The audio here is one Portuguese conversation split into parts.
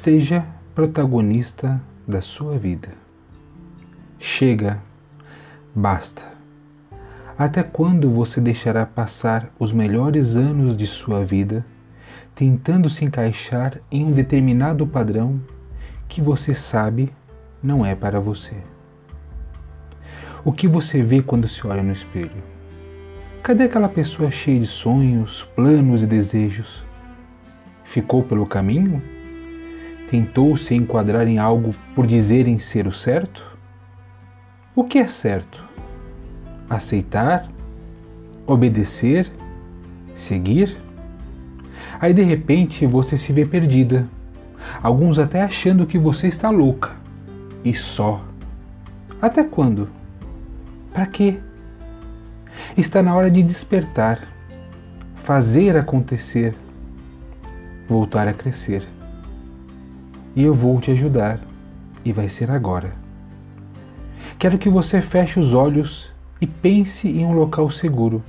Seja protagonista da sua vida. Chega, basta. Até quando você deixará passar os melhores anos de sua vida tentando se encaixar em um determinado padrão que você sabe não é para você? O que você vê quando se olha no espelho? Cadê aquela pessoa cheia de sonhos, planos e desejos? Ficou pelo caminho? Tentou se enquadrar em algo por dizerem ser o certo? O que é certo? Aceitar? Obedecer? Seguir? Aí de repente você se vê perdida, alguns até achando que você está louca. E só. Até quando? Para quê? Está na hora de despertar, fazer acontecer, voltar a crescer. E eu vou te ajudar, e vai ser agora. Quero que você feche os olhos e pense em um local seguro,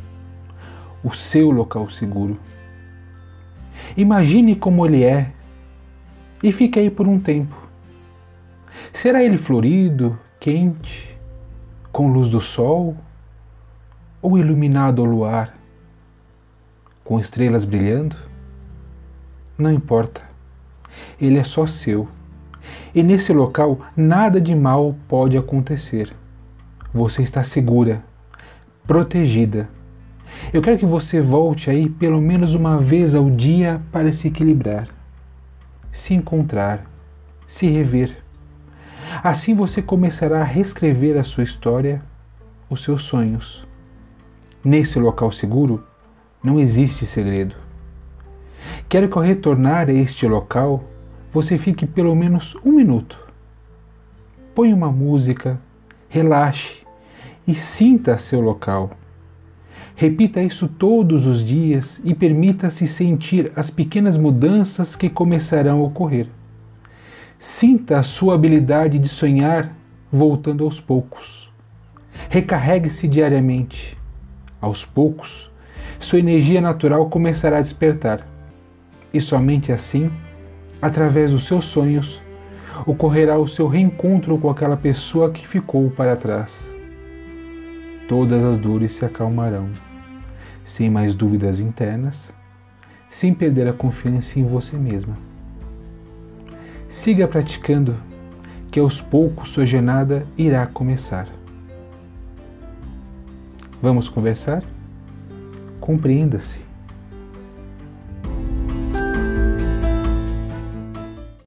o seu local seguro. Imagine como ele é e fique aí por um tempo. Será ele florido, quente, com luz do sol ou iluminado ao luar, com estrelas brilhando? Não importa, ele é só seu. E nesse local nada de mal pode acontecer. Você está segura, protegida. Eu quero que você volte aí pelo menos uma vez ao dia para se equilibrar, se encontrar, se rever. Assim você começará a reescrever a sua história, os seus sonhos. Nesse local seguro não existe segredo. Quero que ao retornar a este local você fique pelo menos um minuto. Põe uma música, relaxe e sinta seu local. Repita isso todos os dias e permita-se sentir as pequenas mudanças que começarão a ocorrer. Sinta a sua habilidade de sonhar voltando aos poucos. Recarregue-se diariamente aos poucos, sua energia natural começará a despertar. E somente assim, através dos seus sonhos, ocorrerá o seu reencontro com aquela pessoa que ficou para trás. Todas as dores se acalmarão, sem mais dúvidas internas, sem perder a confiança em você mesma. Siga praticando, que aos poucos sua jornada irá começar. Vamos conversar? Compreenda-se.